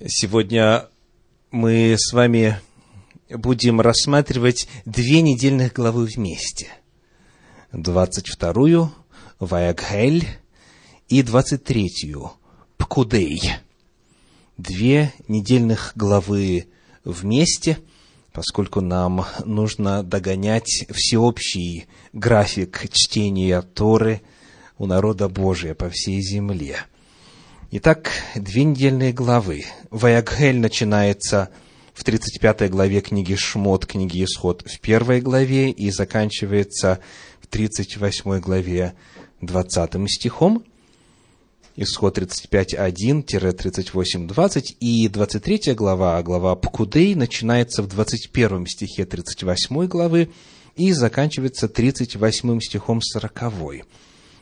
Сегодня мы с вами будем рассматривать две недельных главы вместе. 22-ю Ваягхель и 23-ю Пкудей. Две недельных главы вместе, поскольку нам нужно догонять всеобщий график чтения Торы у народа Божия по всей земле – Итак, две недельные главы. Ваягхель начинается в 35 главе книги Шмот, книги Исход в первой главе и заканчивается в 38 главе 20 стихом. Исход 35.1-38.20 и 23 глава, глава Пкудей, начинается в 21 стихе 38 главы и заканчивается 38 стихом 40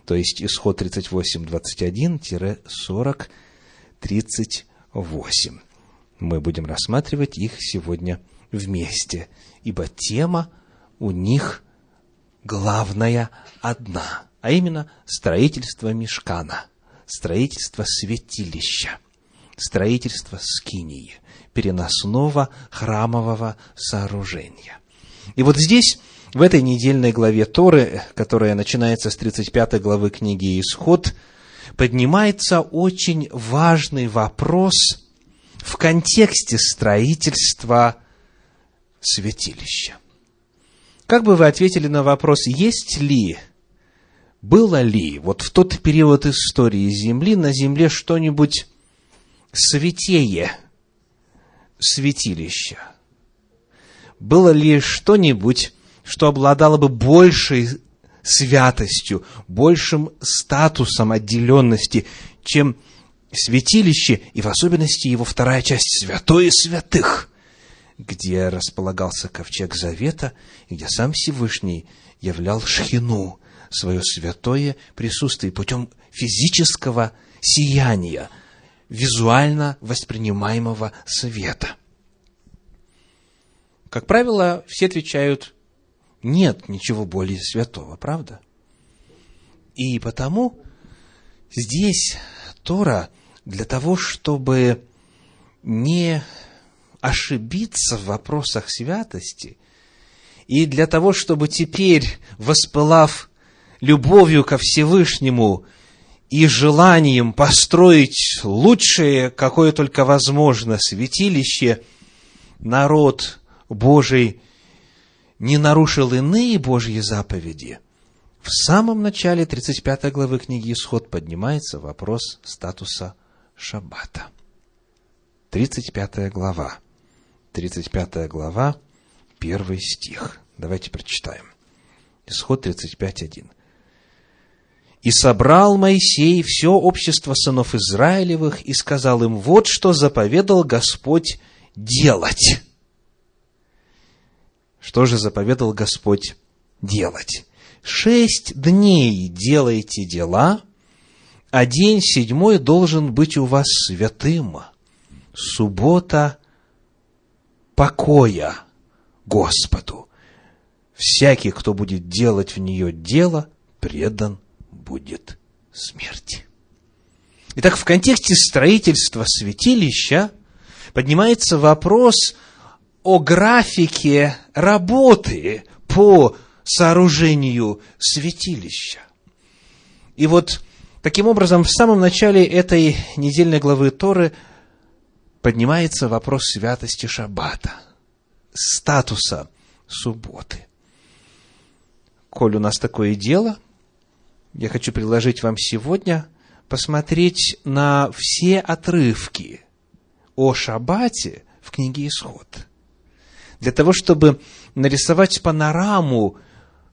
то есть исход 38, 21-40, 38. Мы будем рассматривать их сегодня вместе, ибо тема у них главная одна, а именно строительство мешкана, строительство святилища, строительство скинии, переносного храмового сооружения. И вот здесь в этой недельной главе Торы, которая начинается с 35 главы книги «Исход», поднимается очень важный вопрос в контексте строительства святилища. Как бы вы ответили на вопрос, есть ли, было ли вот в тот период истории Земли на Земле что-нибудь святее святилища? Было ли что-нибудь что обладало бы большей святостью, большим статусом отделенности, чем святилище, и в особенности его вторая часть святое святых, где располагался ковчег Завета, и где сам Всевышний являл Шхину, свое святое присутствие путем физического сияния, визуально воспринимаемого света. Как правило, все отвечают нет ничего более святого, правда? И потому здесь Тора для того, чтобы не ошибиться в вопросах святости, и для того, чтобы теперь, воспылав любовью ко Всевышнему и желанием построить лучшее, какое только возможно, святилище, народ Божий – не нарушил иные Божьи заповеди, в самом начале 35 главы книги Исход поднимается вопрос статуса Шаббата. 35 глава. 35 глава, первый стих. Давайте прочитаем. Исход 35.1. «И собрал Моисей все общество сынов Израилевых и сказал им, вот что заповедал Господь делать». Что же заповедал Господь делать? Шесть дней делайте дела, а день седьмой должен быть у вас святым. Суббота покоя Господу. Всякий, кто будет делать в нее дело, предан будет смерти. Итак, в контексте строительства святилища поднимается вопрос о графике работы по сооружению святилища. И вот таким образом в самом начале этой недельной главы Торы поднимается вопрос святости Шаббата, статуса субботы. Коль у нас такое дело, я хочу предложить вам сегодня посмотреть на все отрывки о Шаббате в книге Исход – для того, чтобы нарисовать панораму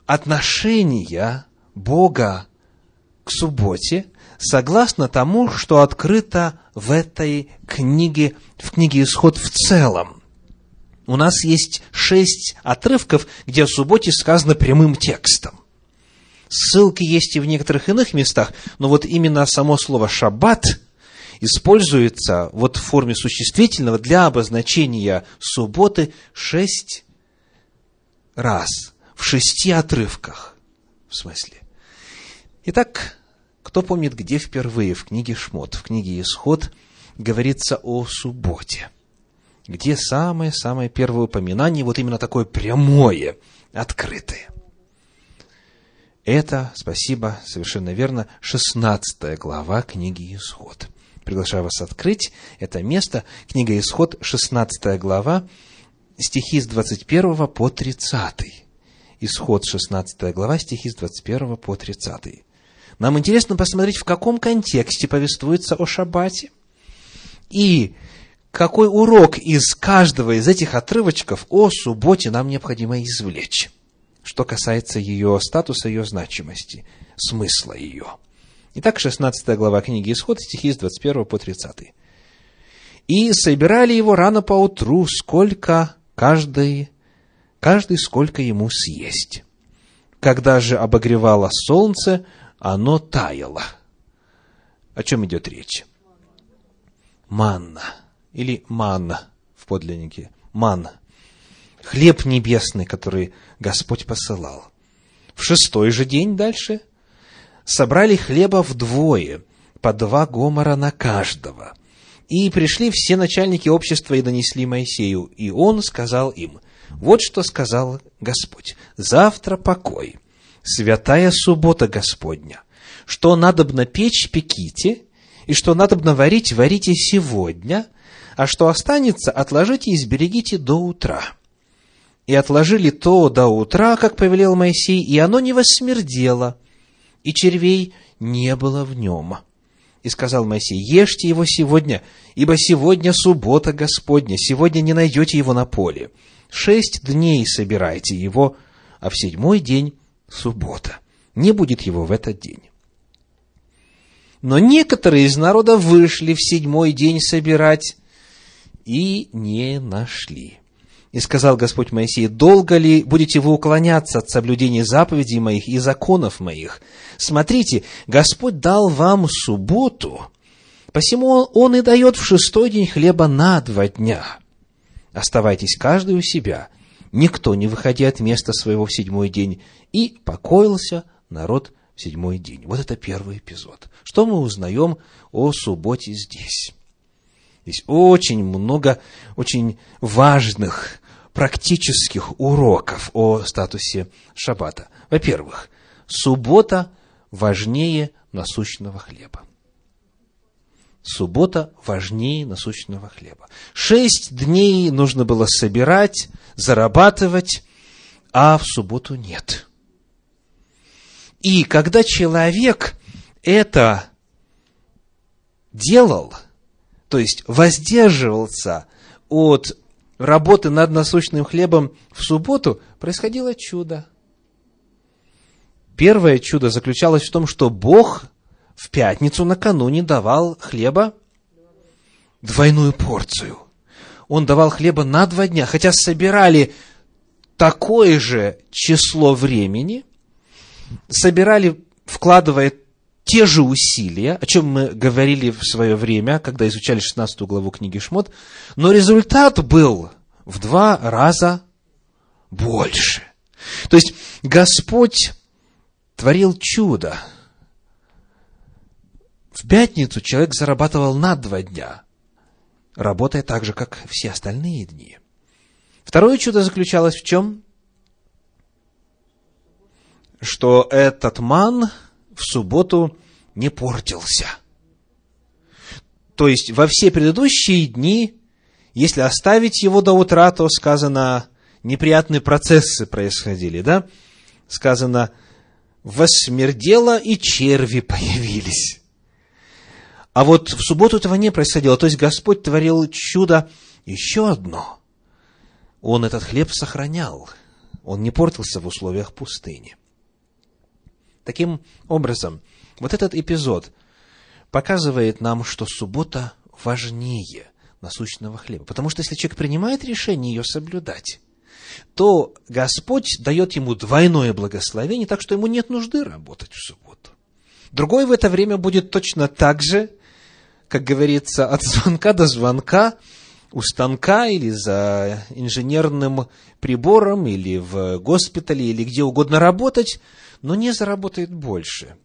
отношения Бога к субботе, согласно тому, что открыто в этой книге, в книге Исход в целом. У нас есть шесть отрывков, где о субботе сказано прямым текстом. Ссылки есть и в некоторых иных местах, но вот именно само слово «шаббат» используется вот в форме существительного для обозначения субботы шесть раз, в шести отрывках, в смысле. Итак, кто помнит, где впервые в книге Шмот, в книге Исход, говорится о субботе, где самое-самое первое упоминание, вот именно такое прямое, открытое. Это, спасибо, совершенно верно, 16 глава книги Исход. Приглашаю вас открыть это место. Книга Исход, 16 глава, стихи с 21 по 30. Исход, 16 глава, стихи с 21 по 30. Нам интересно посмотреть, в каком контексте повествуется о Шаббате и какой урок из каждого из этих отрывочков о субботе нам необходимо извлечь, что касается ее статуса, ее значимости, смысла ее. Итак, 16 глава книги Исход, стихи с 21 по 30. «И собирали его рано поутру, сколько каждый, каждый сколько ему съесть. Когда же обогревало солнце, оно таяло. О чем идет речь? Манна или манна в подлиннике. Манна. Хлеб небесный, который Господь посылал. В шестой же день дальше собрали хлеба вдвое, по два гомора на каждого. И пришли все начальники общества и донесли Моисею, и он сказал им, вот что сказал Господь, завтра покой, святая суббота Господня. Что надобно печь, пеките, и что надобно варить, варите сегодня, а что останется, отложите и сберегите до утра. И отложили то до утра, как повелел Моисей, и оно не воссмердело, и червей не было в нем. И сказал Моисей, ешьте его сегодня, ибо сегодня суббота Господня, сегодня не найдете его на поле. Шесть дней собирайте его, а в седьмой день суббота. Не будет его в этот день. Но некоторые из народа вышли в седьмой день собирать и не нашли. И сказал Господь Моисей, долго ли будете вы уклоняться от соблюдения заповедей моих и законов моих? Смотрите, Господь дал вам субботу, посему Он и дает в шестой день хлеба на два дня. Оставайтесь каждый у себя, никто не выходя от места своего в седьмой день, и покоился народ в седьмой день. Вот это первый эпизод. Что мы узнаем о субботе здесь? Здесь очень много очень важных практических уроков о статусе шаббата. Во-первых, суббота важнее насущного хлеба. Суббота важнее насущного хлеба. Шесть дней нужно было собирать, зарабатывать, а в субботу нет. И когда человек это делал, то есть воздерживался от работы над насущным хлебом в субботу, происходило чудо. Первое чудо заключалось в том, что Бог в пятницу накануне давал хлеба двойную порцию. Он давал хлеба на два дня, хотя собирали такое же число времени, собирали, вкладывая те же усилия, о чем мы говорили в свое время, когда изучали 16 главу книги Шмот, но результат был в два раза больше. То есть Господь творил чудо. В пятницу человек зарабатывал на два дня, работая так же, как все остальные дни. Второе чудо заключалось в чем? Что этот ман в субботу не портился. То есть во все предыдущие дни, если оставить его до утра, то сказано, неприятные процессы происходили, да? Сказано, восмердело и черви появились. А вот в субботу этого не происходило. То есть Господь творил чудо еще одно. Он этот хлеб сохранял. Он не портился в условиях пустыни. Таким образом, вот этот эпизод показывает нам, что суббота важнее насущного хлеба. Потому что если человек принимает решение ее соблюдать, то Господь дает ему двойное благословение, так что ему нет нужды работать в субботу. Другой в это время будет точно так же, как говорится, от звонка до звонка, у станка или за инженерным прибором, или в госпитале, или где угодно работать, но не заработает больше.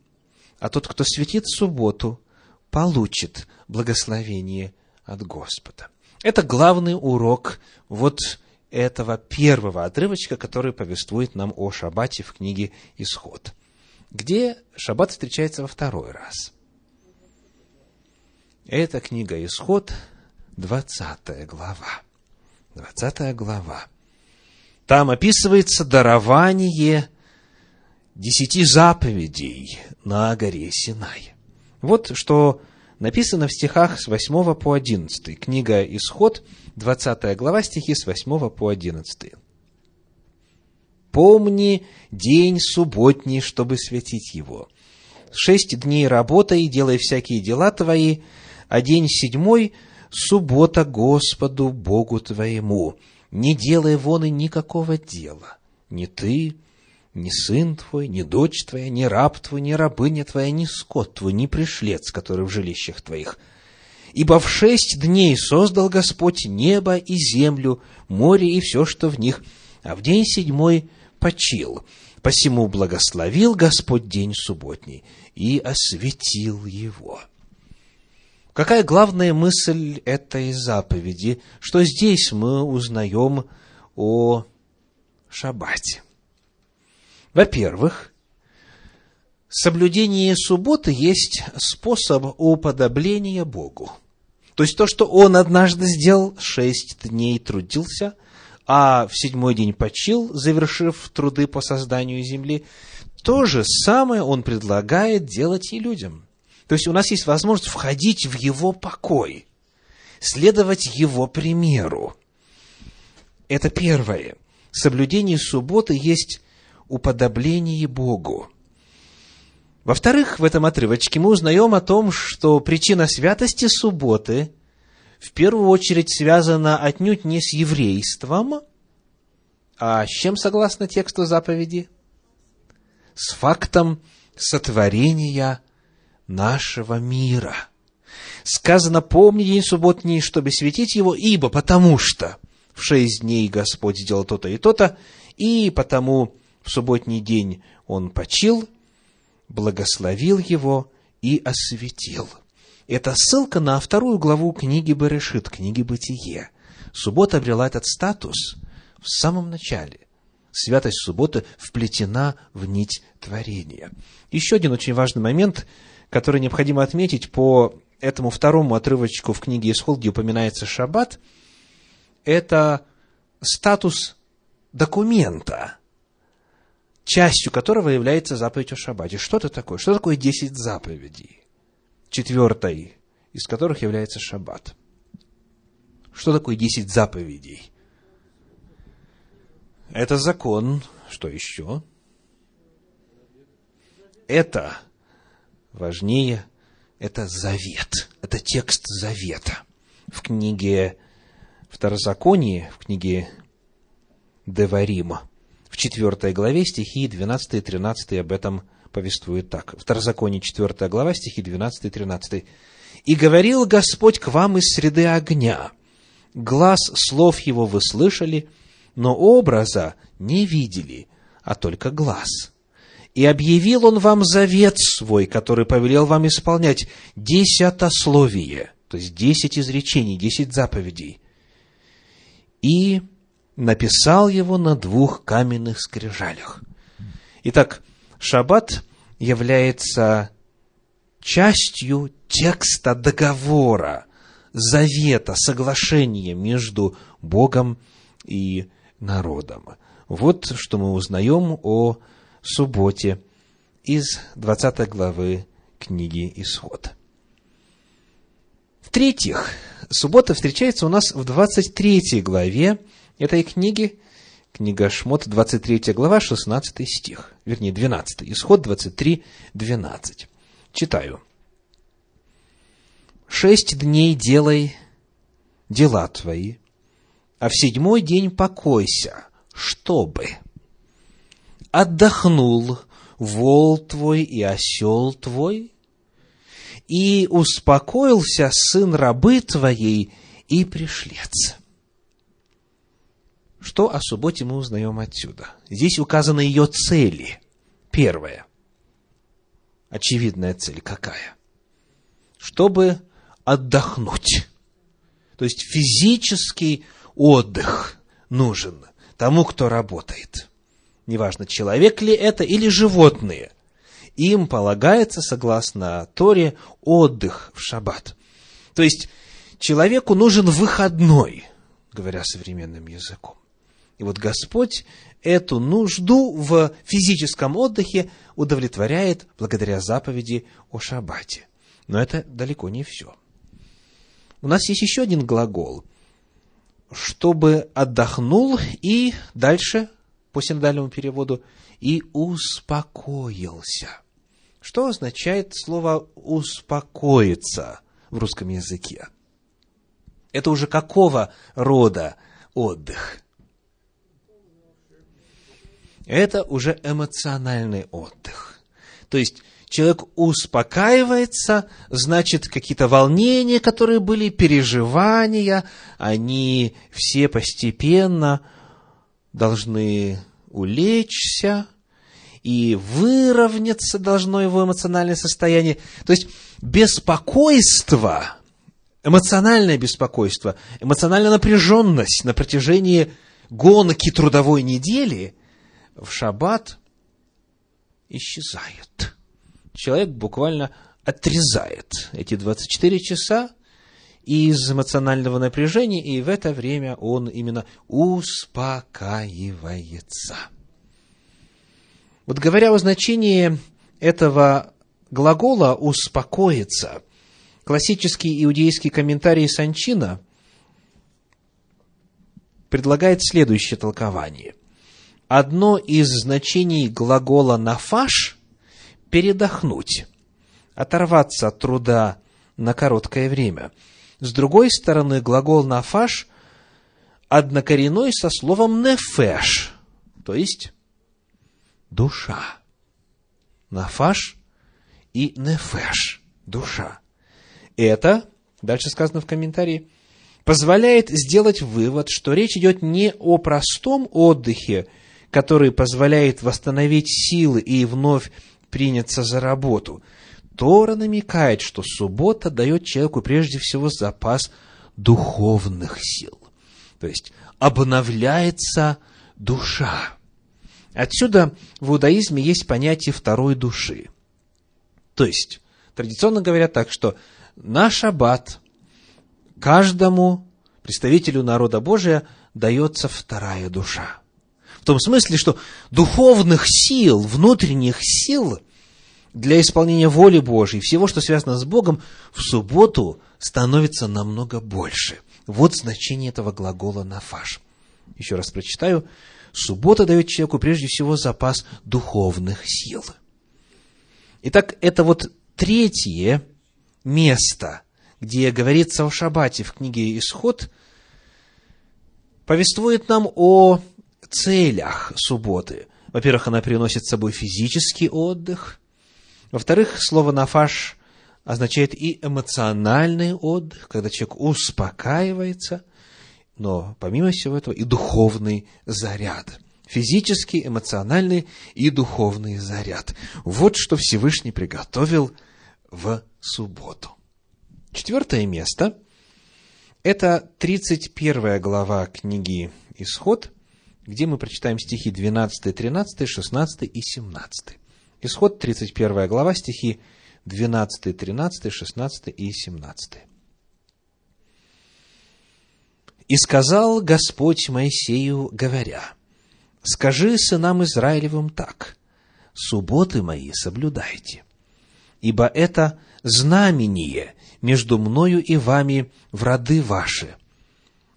А тот, кто светит субботу, получит благословение от Господа. Это главный урок вот этого первого отрывочка, который повествует нам о шаббате в книге «Исход», где шаббат встречается во второй раз. Это книга «Исход», 20 глава. 20 глава. Там описывается дарование десяти заповедей на горе Синай. Вот что написано в стихах с 8 по 11. Книга «Исход», 20 глава, стихи с 8 по 11. «Помни день субботний, чтобы светить его. Шесть дней работай и делай всякие дела твои, а день седьмой – суббота Господу Богу твоему. Не делай вон и никакого дела, ни ты, ни сын твой, ни дочь твоя, ни раб твой, ни рабыня твоя, ни скот твой, ни пришлец, который в жилищах твоих. Ибо в шесть дней создал Господь небо и землю, море и все, что в них, а в день седьмой почил. Посему благословил Господь день субботний и осветил его. Какая главная мысль этой заповеди? Что здесь мы узнаем о шаббате? Во-первых, соблюдение субботы есть способ уподобления Богу. То есть то, что он однажды сделал, шесть дней трудился, а в седьмой день почил, завершив труды по созданию земли, то же самое он предлагает делать и людям. То есть у нас есть возможность входить в его покой, следовать его примеру. Это первое. Соблюдение субботы есть уподоблении Богу. Во-вторых, в этом отрывочке мы узнаем о том, что причина святости субботы в первую очередь связана отнюдь не с еврейством, а с чем согласно тексту заповеди? С фактом сотворения нашего мира. Сказано, помни день субботний, чтобы светить его, ибо потому что в шесть дней Господь сделал то-то и то-то, и потому в субботний день он почил, благословил его и осветил. Это ссылка на вторую главу книги Берешит, книги Бытие. Суббота обрела этот статус в самом начале. Святость субботы вплетена в нить творения. Еще один очень важный момент, который необходимо отметить по этому второму отрывочку в книге Исход, где упоминается шаббат, это статус документа, частью которого является заповедь о шаббате. Что это такое? Что такое десять заповедей? Четвертой из которых является шаббат. Что такое десять заповедей? Это закон. Что еще? Это важнее, это завет. Это текст завета. В книге Второзаконие, в книге Деварима, в 4 главе стихи 12 и 13 об этом повествует так. Второзаконие, 4 глава, стихи 12 и 13. «И говорил Господь к вам из среды огня. Глаз слов его вы слышали, но образа не видели, а только глаз. И объявил он вам завет свой, который повелел вам исполнять, десятословие, то есть десять изречений, десять заповедей. И написал его на двух каменных скрижалях. Итак, шаббат является частью текста договора, завета, соглашения между Богом и народом. Вот что мы узнаем о субботе из 20 главы книги Исход. В-третьих, суббота встречается у нас в 23 главе этой книги, книга Шмот, 23 глава, 16 стих, вернее, 12, исход 23, 12. Читаю. «Шесть дней делай дела твои, а в седьмой день покойся, чтобы отдохнул вол твой и осел твой, и успокоился сын рабы твоей и пришлец». Что о субботе мы узнаем отсюда? Здесь указаны ее цели. Первая. Очевидная цель какая? Чтобы отдохнуть. То есть физический отдых нужен тому, кто работает. Неважно, человек ли это или животные. Им полагается, согласно Торе, отдых в шаббат. То есть человеку нужен выходной, говоря современным языком. И вот Господь эту нужду в физическом отдыхе удовлетворяет благодаря заповеди о шаббате. Но это далеко не все. У нас есть еще один глагол. Чтобы отдохнул и дальше, по синодальному переводу, и успокоился. Что означает слово «успокоиться» в русском языке? Это уже какого рода отдых? Это уже эмоциональный отдых. То есть человек успокаивается, значит, какие-то волнения, которые были, переживания, они все постепенно должны улечься, и выровняться должно его эмоциональное состояние. То есть беспокойство, эмоциональное беспокойство, эмоциональная напряженность на протяжении гонки трудовой недели в шаббат исчезает. Человек буквально отрезает эти 24 часа из эмоционального напряжения, и в это время он именно успокаивается. Вот говоря о значении этого глагола «успокоиться», классический иудейский комментарий Санчина предлагает следующее толкование. Одно из значений глагола «нафаш» – передохнуть, оторваться от труда на короткое время. С другой стороны, глагол «нафаш» однокоренной со словом «нефеш», то есть душа. Нафаш и нефеш – душа. Это, дальше сказано в комментарии, позволяет сделать вывод, что речь идет не о простом отдыхе, который позволяет восстановить силы и вновь приняться за работу. Тора намекает, что суббота дает человеку прежде всего запас духовных сил. То есть обновляется душа. Отсюда в иудаизме есть понятие второй души. То есть, традиционно говорят так, что на шаббат каждому представителю народа Божия дается вторая душа. В том смысле, что духовных сил, внутренних сил для исполнения воли Божьей, всего, что связано с Богом, в субботу становится намного больше. Вот значение этого глагола «нафаш». Еще раз прочитаю. Суббота дает человеку прежде всего запас духовных сил. Итак, это вот третье место, где говорится о шаббате в книге «Исход», повествует нам о целях субботы. Во-первых, она приносит с собой физический отдых. Во-вторых, слово «нафаш» означает и эмоциональный отдых, когда человек успокаивается – но помимо всего этого и духовный заряд. Физический, эмоциональный и духовный заряд. Вот что Всевышний приготовил в субботу. Четвертое место – это 31 глава книги «Исход», где мы прочитаем стихи 12, 13, 16 и 17. Исход, 31 глава, стихи 12, 13, 16 и 17. И сказал Господь Моисею, говоря, «Скажи сынам Израилевым так, субботы мои соблюдайте, ибо это знамение между мною и вами в роды ваши,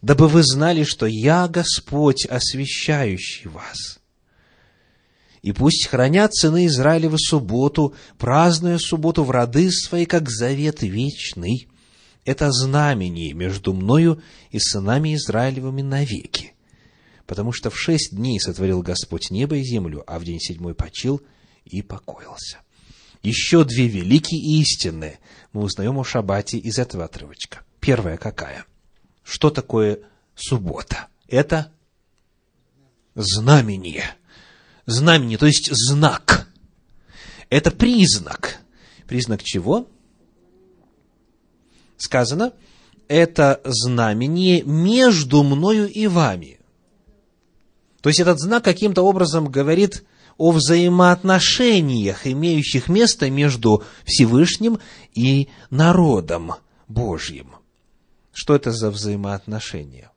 дабы вы знали, что я Господь, освящающий вас. И пусть хранят сыны Израилевы субботу, празднуя субботу в роды свои, как завет вечный, это знамение между мною и сынами Израилевыми навеки. Потому что в шесть дней сотворил Господь небо и землю, а в день седьмой почил и покоился. Еще две великие истины мы узнаем о шаббате из этого отрывочка. Первая какая? Что такое суббота? Это знамение. Знамение, то есть знак. Это признак. Признак чего? сказано, это знамение между мною и вами. То есть этот знак каким-то образом говорит о взаимоотношениях, имеющих место между Всевышним и народом Божьим. Что это за взаимоотношения?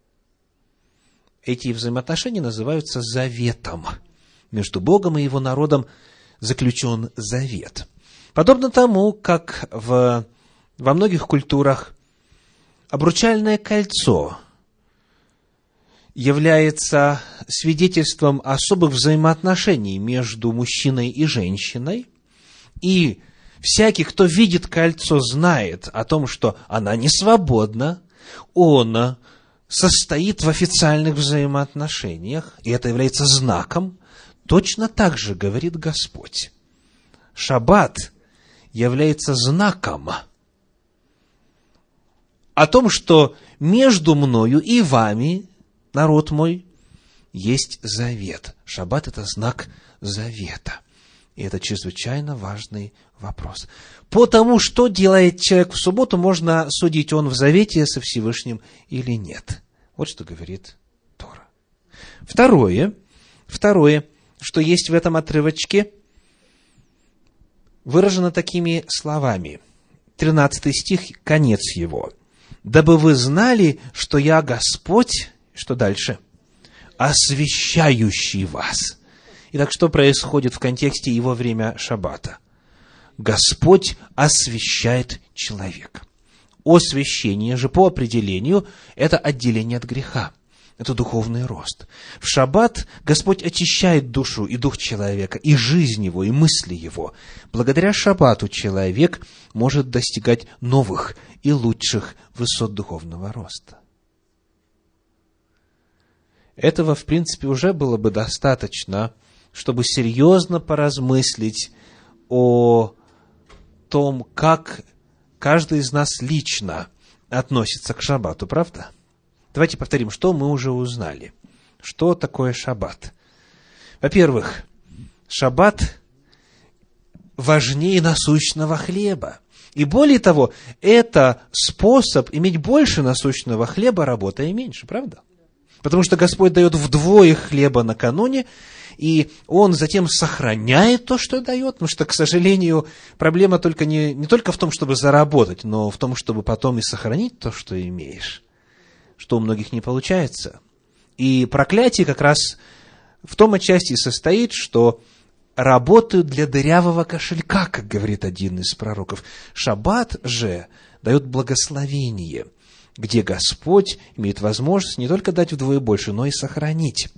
Эти взаимоотношения называются заветом. Между Богом и Его народом заключен завет. Подобно тому, как в, во многих культурах обручальное кольцо является свидетельством особых взаимоотношений между мужчиной и женщиной, и всякий, кто видит кольцо, знает о том, что она не свободна, он состоит в официальных взаимоотношениях, и это является знаком, точно так же говорит Господь. Шаббат является знаком о том, что между мною и вами, народ мой, есть завет. Шаббат – это знак завета. И это чрезвычайно важный вопрос. По тому, что делает человек в субботу, можно судить, он в завете со Всевышним или нет. Вот что говорит Тора. Второе, второе, что есть в этом отрывочке, выражено такими словами. 13 стих, конец его. «Дабы вы знали, что я Господь...» Что дальше? «Освящающий вас». Итак, что происходит в контексте его время шаббата? Господь освящает человека. Освящение же по определению – это отделение от греха. Это духовный рост. В шаббат Господь очищает душу и дух человека, и жизнь его, и мысли его. Благодаря шаббату человек может достигать новых и лучших высот духовного роста. Этого, в принципе, уже было бы достаточно, чтобы серьезно поразмыслить о том, как каждый из нас лично относится к шаббату, правда? Давайте повторим, что мы уже узнали. Что такое шаббат? Во-первых, шаббат важнее насущного хлеба. И более того, это способ иметь больше насущного хлеба, работая меньше, правда? Потому что Господь дает вдвое хлеба накануне, и Он затем сохраняет то, что дает, потому что, к сожалению, проблема только не, не только в том, чтобы заработать, но в том, чтобы потом и сохранить то, что имеешь, что у многих не получается. И проклятие как раз в том отчасти состоит, что работают для дырявого кошелька, как говорит один из пророков. Шаббат же дает благословение – где Господь имеет возможность не только дать вдвое больше, но и сохранить.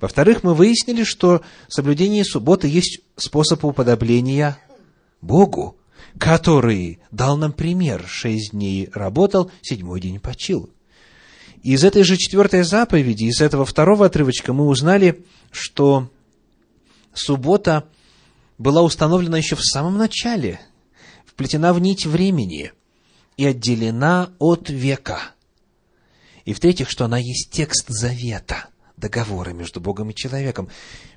Во-вторых, мы выяснили, что соблюдение субботы есть способ уподобления Богу, который дал нам пример. Шесть дней работал, седьмой день почил. Из этой же четвертой заповеди, из этого второго отрывочка мы узнали, что суббота была установлена еще в самом начале, вплетена в нить времени – и отделена от века. И в-третьих, что она есть текст завета, договора между Богом и человеком.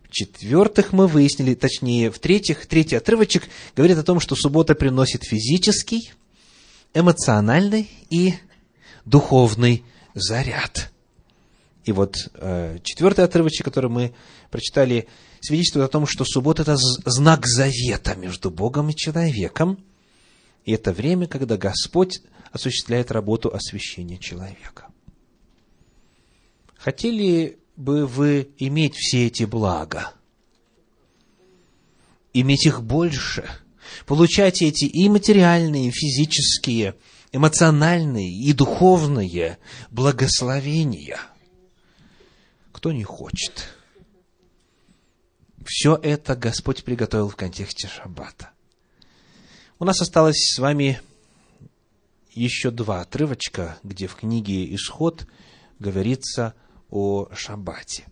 В-четвертых, мы выяснили, точнее, в-третьих, третий отрывочек говорит о том, что суббота приносит физический, эмоциональный и духовный заряд. И вот э, четвертый отрывочек, который мы прочитали, свидетельствует о том, что суббота – это знак завета между Богом и человеком – и это время, когда Господь осуществляет работу освящения человека. Хотели бы вы иметь все эти блага? Иметь их больше? Получать эти и материальные, и физические, эмоциональные и духовные благословения? Кто не хочет? Все это Господь приготовил в контексте шаббата. У нас осталось с вами еще два отрывочка, где в книге «Исход» говорится о Шаббате.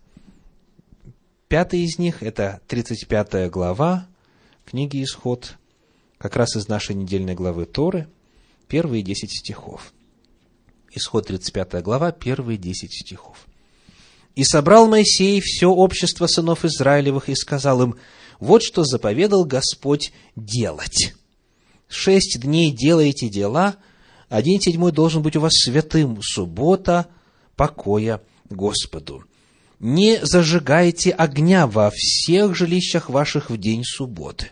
Пятый из них – это 35 глава книги «Исход», как раз из нашей недельной главы Торы, первые 10 стихов. Исход 35 глава, первые 10 стихов. «И собрал Моисей все общество сынов Израилевых и сказал им, вот что заповедал Господь делать» шесть дней делаете дела, день седьмой должен быть у вас святым, суббота покоя Господу. Не зажигайте огня во всех жилищах ваших в день субботы.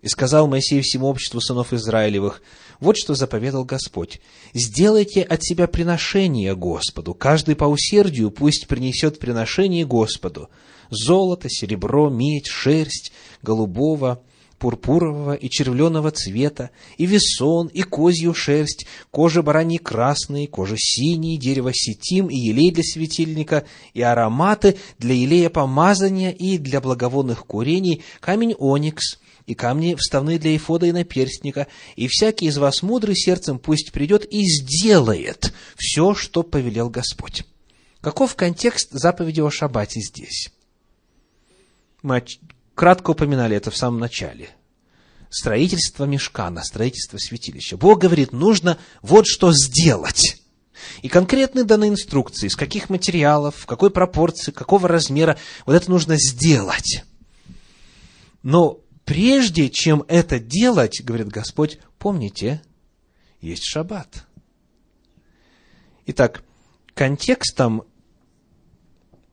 И сказал Моисей всему обществу сынов Израилевых, вот что заповедал Господь. Сделайте от себя приношение Господу. Каждый по усердию пусть принесет приношение Господу. Золото, серебро, медь, шерсть, голубого, пурпурового и червленого цвета, и весон, и козью шерсть, кожа бараньи красной, кожа синий, дерево сетим, и елей для светильника, и ароматы для елея помазания и для благовонных курений, камень оникс, и камни вставные для эфода и наперстника, и всякий из вас мудрый сердцем пусть придет и сделает все, что повелел Господь. Каков контекст заповеди о шаббате здесь? Мы кратко упоминали это в самом начале. Строительство мешкана, строительство святилища. Бог говорит, нужно вот что сделать. И конкретные даны инструкции, из каких материалов, в какой пропорции, какого размера, вот это нужно сделать. Но прежде чем это делать, говорит Господь, помните, есть шаббат. Итак, контекстом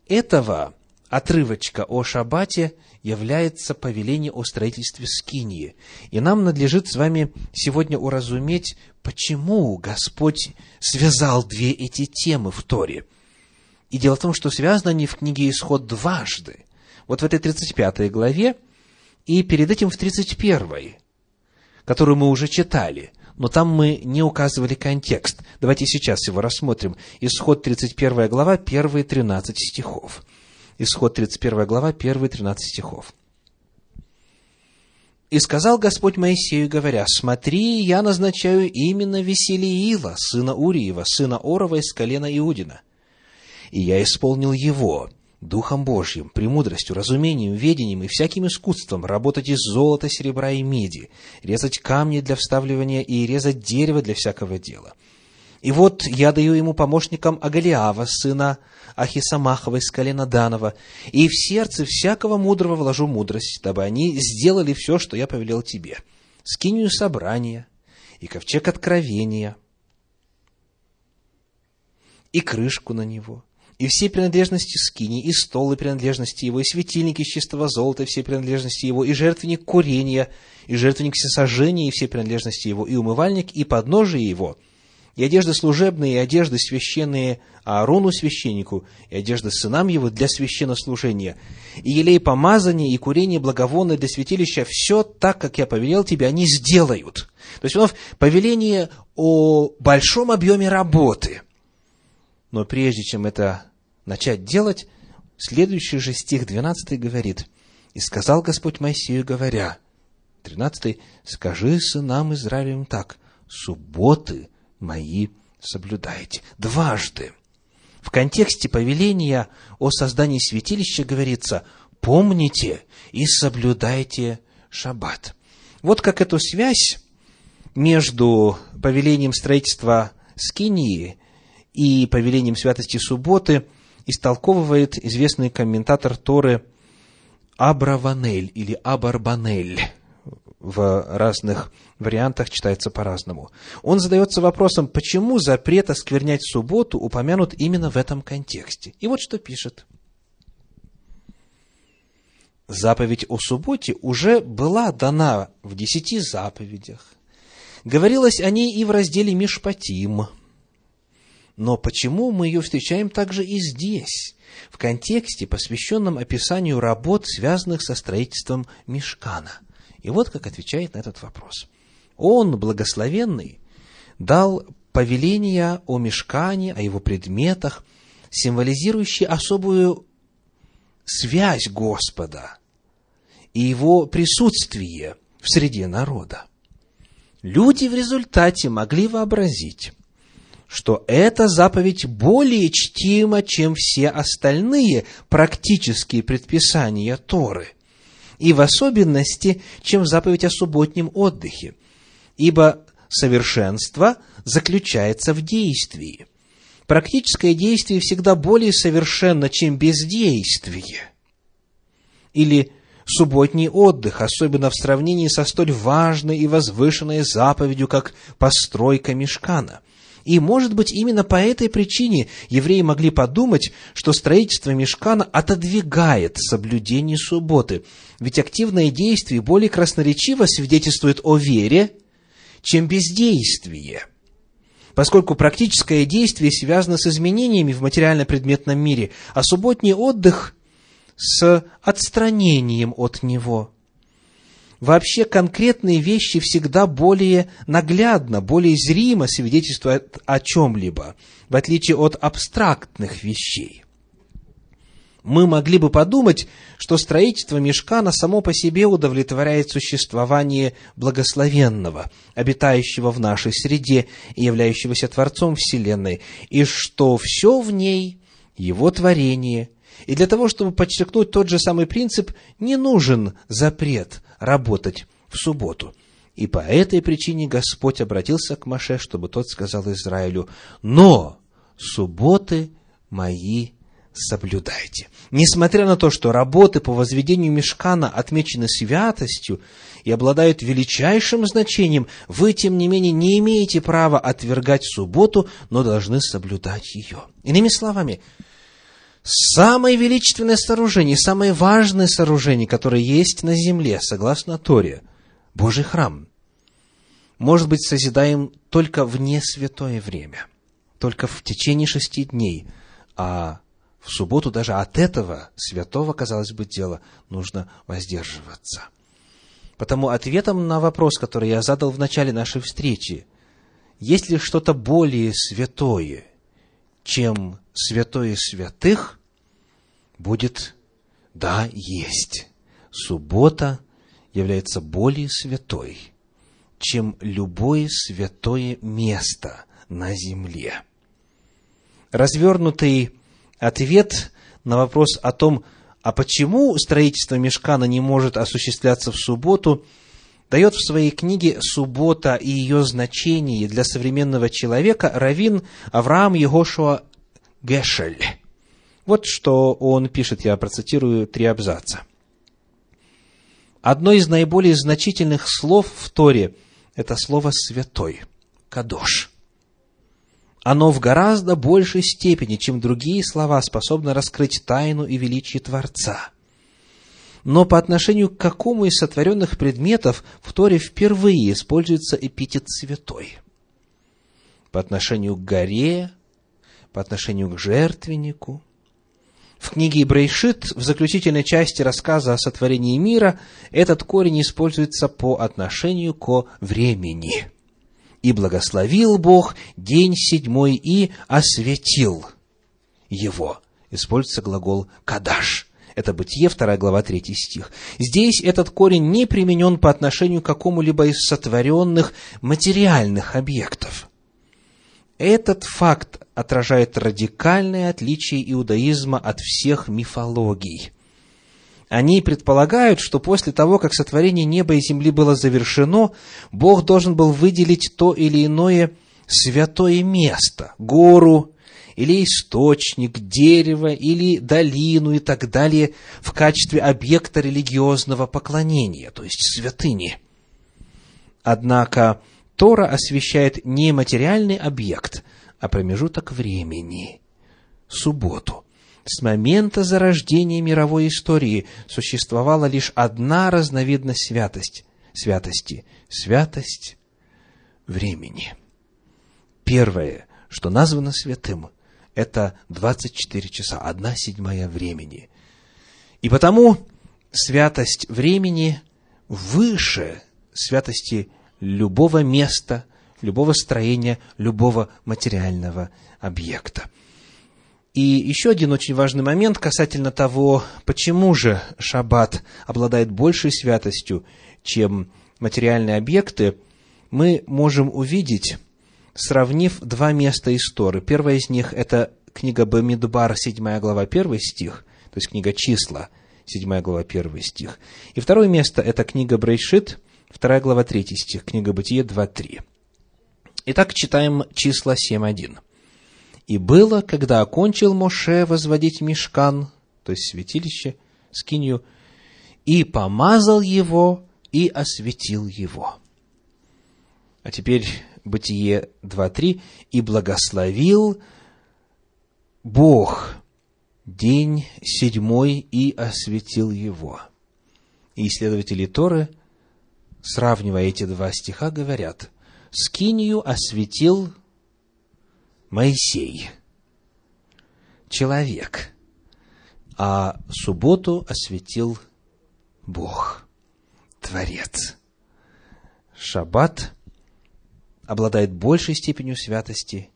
этого отрывочка о шаббате является повеление о строительстве скинии. И нам надлежит с вами сегодня уразуметь, почему Господь связал две эти темы в Торе. И дело в том, что связаны они в книге Исход дважды. Вот в этой 35 главе и перед этим в 31, которую мы уже читали, но там мы не указывали контекст. Давайте сейчас его рассмотрим. Исход 31 глава, первые 13 стихов. Исход 31 глава, первые 13 стихов. «И сказал Господь Моисею, говоря, «Смотри, я назначаю именно Веселиила, сына Уриева, сына Орова из колена Иудина. И я исполнил его, Духом Божьим, премудростью, разумением, ведением и всяким искусством работать из золота, серебра и меди, резать камни для вставливания и резать дерево для всякого дела. И вот я даю ему помощникам Агалиава, сына Ахисамахова из колена Данова, и в сердце всякого мудрого вложу мудрость, дабы они сделали все, что я повелел тебе. Скинию собрания, и ковчег откровения, и крышку на него, и все принадлежности скини, и стол, и принадлежности его, и светильники из чистого золота, и все принадлежности его, и жертвенник курения, и жертвенник всесожжения, и все принадлежности его, и умывальник, и подножие его, и одежды служебные, и одежды священные Аарону священнику, и одежды сынам его для священнослужения, и елей помазания, и курение благовонное для святилища, все так, как я повелел тебе, они сделают. То есть, вновь повеление о большом объеме работы – но прежде чем это начать делать, следующий же стих 12 говорит, «И сказал Господь Моисею, говоря, 13, «Скажи сынам Израилевым так, субботы мои соблюдайте». Дважды. В контексте повеления о создании святилища говорится, «Помните и соблюдайте шаббат». Вот как эту связь между повелением строительства Скинии и повелением святости субботы истолковывает известный комментатор Торы Абраванель или Абарбанель. В разных вариантах читается по-разному. Он задается вопросом, почему запрет осквернять субботу упомянут именно в этом контексте. И вот что пишет. Заповедь о субботе уже была дана в десяти заповедях. Говорилось о ней и в разделе Мишпатим – но почему мы ее встречаем также и здесь, в контексте, посвященном описанию работ, связанных со строительством мешкана? И вот как отвечает на этот вопрос. Он, благословенный, дал повеления о мешкане, о его предметах, символизирующие особую связь Господа и его присутствие в среде народа. Люди в результате могли вообразить, что эта заповедь более чтима, чем все остальные практические предписания Торы, и в особенности, чем заповедь о субботнем отдыхе, ибо совершенство заключается в действии. Практическое действие всегда более совершенно, чем бездействие. Или субботний отдых, особенно в сравнении со столь важной и возвышенной заповедью, как постройка мешкана. И, может быть, именно по этой причине евреи могли подумать, что строительство мешкана отодвигает соблюдение субботы. Ведь активное действие более красноречиво свидетельствует о вере, чем бездействие. Поскольку практическое действие связано с изменениями в материально-предметном мире, а субботний отдых с отстранением от него – вообще конкретные вещи всегда более наглядно, более зримо свидетельствуют о чем-либо, в отличие от абстрактных вещей. Мы могли бы подумать, что строительство мешкана само по себе удовлетворяет существование благословенного, обитающего в нашей среде и являющегося Творцом Вселенной, и что все в ней – его творение, и для того, чтобы подчеркнуть тот же самый принцип, не нужен запрет работать в субботу. И по этой причине Господь обратился к Маше, чтобы тот сказал Израилю, «Но субботы мои соблюдайте». Несмотря на то, что работы по возведению мешкана отмечены святостью и обладают величайшим значением, вы, тем не менее, не имеете права отвергать субботу, но должны соблюдать ее. Иными словами, самое величественное сооружение, самое важное сооружение, которое есть на земле, согласно Торе, Божий храм, может быть созидаем только в несвятое время, только в течение шести дней, а в субботу даже от этого святого, казалось бы, дела нужно воздерживаться. Потому ответом на вопрос, который я задал в начале нашей встречи, есть ли что-то более святое, чем святое святых, будет «да, есть». Суббота является более святой, чем любое святое место на земле. Развернутый ответ на вопрос о том, а почему строительство мешкана не может осуществляться в субботу, дает в своей книге «Суббота и ее значение для современного человека» равин Авраам Егошуа Гешель. Вот что он пишет, я процитирую три абзаца. Одно из наиболее значительных слов в Торе – это слово «святой», «кадош». Оно в гораздо большей степени, чем другие слова, способно раскрыть тайну и величие Творца. Но по отношению к какому из сотворенных предметов в Торе впервые используется эпитет «святой»? По отношению к горе, по отношению к жертвеннику. В книге Брейшит, в заключительной части рассказа о сотворении мира, этот корень используется по отношению ко времени. «И благословил Бог день седьмой и осветил его». Используется глагол «кадаш». Это Бытие, 2 глава, 3 стих. Здесь этот корень не применен по отношению к какому-либо из сотворенных материальных объектов – этот факт отражает радикальное отличие иудаизма от всех мифологий. Они предполагают, что после того, как сотворение неба и земли было завершено, Бог должен был выделить то или иное святое место, гору, или источник, дерево, или долину и так далее в качестве объекта религиозного поклонения, то есть святыни. Однако Тора освещает не материальный объект, а промежуток времени – субботу. С момента зарождения мировой истории существовала лишь одна разновидность святость, святости – святость времени. Первое, что названо святым, это 24 часа, одна седьмая времени. И потому святость времени выше святости любого места, любого строения, любого материального объекта. И еще один очень важный момент касательно того, почему же шаббат обладает большей святостью, чем материальные объекты, мы можем увидеть, сравнив два места из Торы. Первое из них – это книга Бамидбар, 7 глава, 1 стих, то есть книга Числа, 7 глава, 1 стих. И второе место – это книга Брейшит, 2 глава, 3 стих, книга Бытие 2.3. Итак, читаем числа 7.1. «И было, когда окончил Моше возводить мешкан, то есть святилище, скинью, и помазал его, и осветил его. А теперь Бытие 2.3. «И благословил Бог день седьмой и осветил его». И исследователи Торы, сравнивая эти два стиха, говорят, «Скинию осветил Моисей, человек, а субботу осветил Бог, Творец». Шаббат обладает большей степенью святости,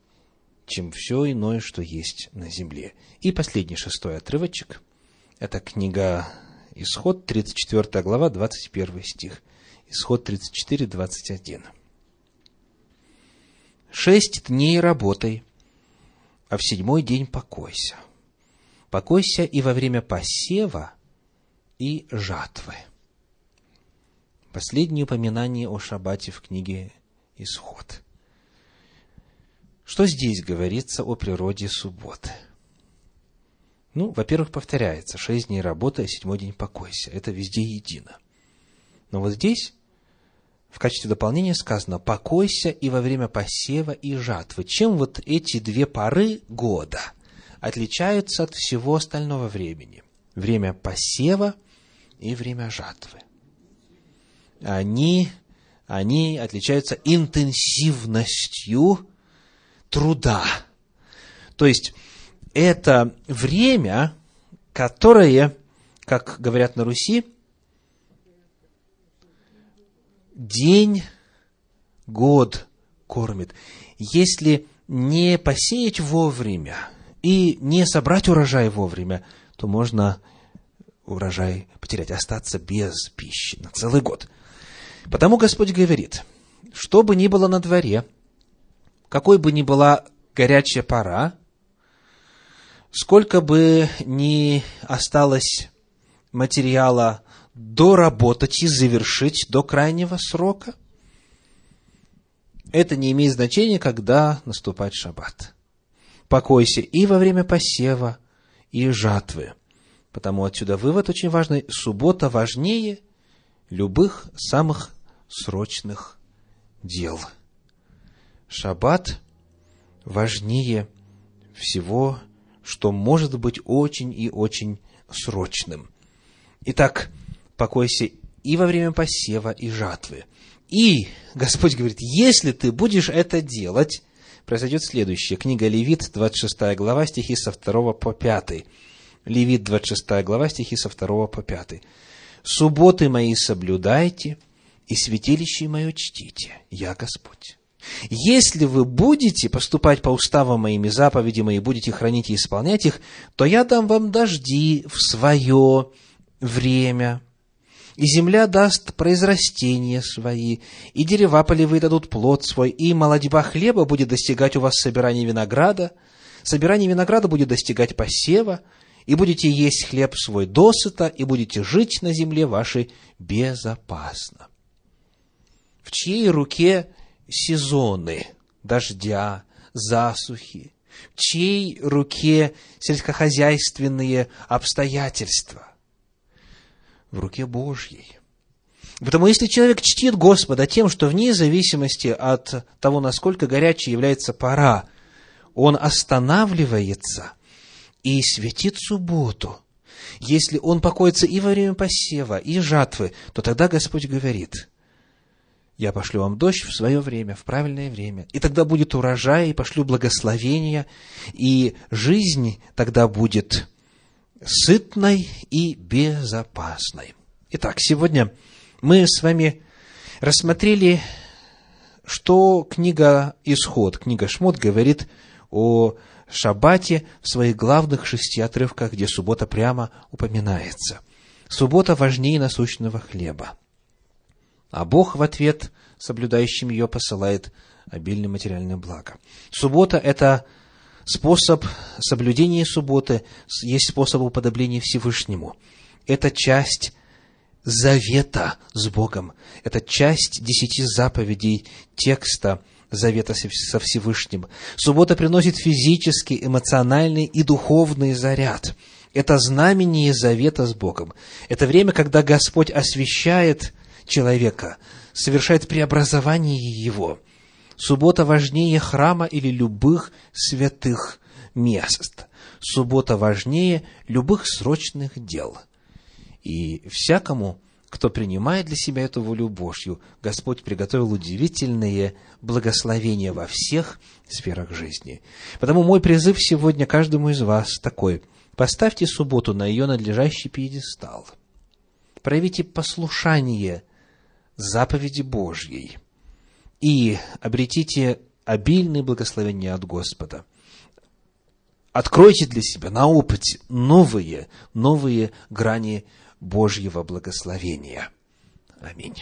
чем все иное, что есть на земле. И последний шестой отрывочек. Это книга Исход, 34 глава, 21 стих. Исход 34, 21. «Шесть дней работай, а в седьмой день покойся. Покойся и во время посева и жатвы». Последнее упоминание о шаббате в книге исход. Что здесь говорится о природе субботы? Ну, во-первых, повторяется, шесть дней работы, а седьмой день покойся. Это везде едино. Но вот здесь в качестве дополнения сказано «покойся и во время посева и жатвы». Чем вот эти две поры года отличаются от всего остального времени? Время посева и время жатвы. Они они отличаются интенсивностью труда. То есть, это время, которое, как говорят на Руси, день, год кормит. Если не посеять вовремя и не собрать урожай вовремя, то можно урожай потерять, остаться без пищи на целый год – Потому Господь говорит, что бы ни было на дворе, какой бы ни была горячая пора, сколько бы ни осталось материала доработать и завершить до крайнего срока, это не имеет значения, когда наступает шаббат. Покойся и во время посева, и жатвы. Потому отсюда вывод очень важный. Суббота важнее любых самых срочных дел. Шаббат важнее всего, что может быть очень и очень срочным. Итак, покойся и во время посева, и жатвы. И Господь говорит, если ты будешь это делать, произойдет следующее. Книга Левит, 26 глава, стихи со 2 по 5. Левит, 26 глава, стихи со 2 по 5. «Субботы мои соблюдайте, и святилище мое чтите, я Господь. Если вы будете поступать по уставам моими заповедям и будете хранить и исполнять их, то я дам вам дожди в свое время, и земля даст произрастения свои, и дерева полевые дадут плод свой, и молодьба хлеба будет достигать у вас собирания винограда, собирание винограда будет достигать посева, и будете есть хлеб свой досыта, и будете жить на земле вашей безопасно в чьей руке сезоны дождя, засухи, в чьей руке сельскохозяйственные обстоятельства? В руке Божьей. Потому если человек чтит Господа тем, что вне зависимости от того, насколько горячей является пора, он останавливается и светит субботу. Если он покоится и во время посева, и жатвы, то тогда Господь говорит, я пошлю вам дождь в свое время, в правильное время. И тогда будет урожай, и пошлю благословения, и жизнь тогда будет сытной и безопасной. Итак, сегодня мы с вами рассмотрели, что книга Исход, книга Шмот говорит о Шаббате в своих главных шести отрывках, где суббота прямо упоминается. Суббота важнее насущного хлеба. А Бог в ответ соблюдающим ее посылает обильное материальное благо. Суббота – это способ соблюдения субботы, есть способ уподобления Всевышнему. Это часть завета с Богом. Это часть десяти заповедей текста завета со Всевышним. Суббота приносит физический, эмоциональный и духовный заряд. Это знамение завета с Богом. Это время, когда Господь освящает человека, совершает преобразование его. Суббота важнее храма или любых святых мест. Суббота важнее любых срочных дел. И всякому, кто принимает для себя эту волю Божью, Господь приготовил удивительные благословения во всех сферах жизни. Потому мой призыв сегодня каждому из вас такой. Поставьте субботу на ее надлежащий пьедестал. Проявите послушание заповеди Божьей и обретите обильные благословения от Господа. Откройте для себя на опыте новые, новые грани Божьего благословения. Аминь.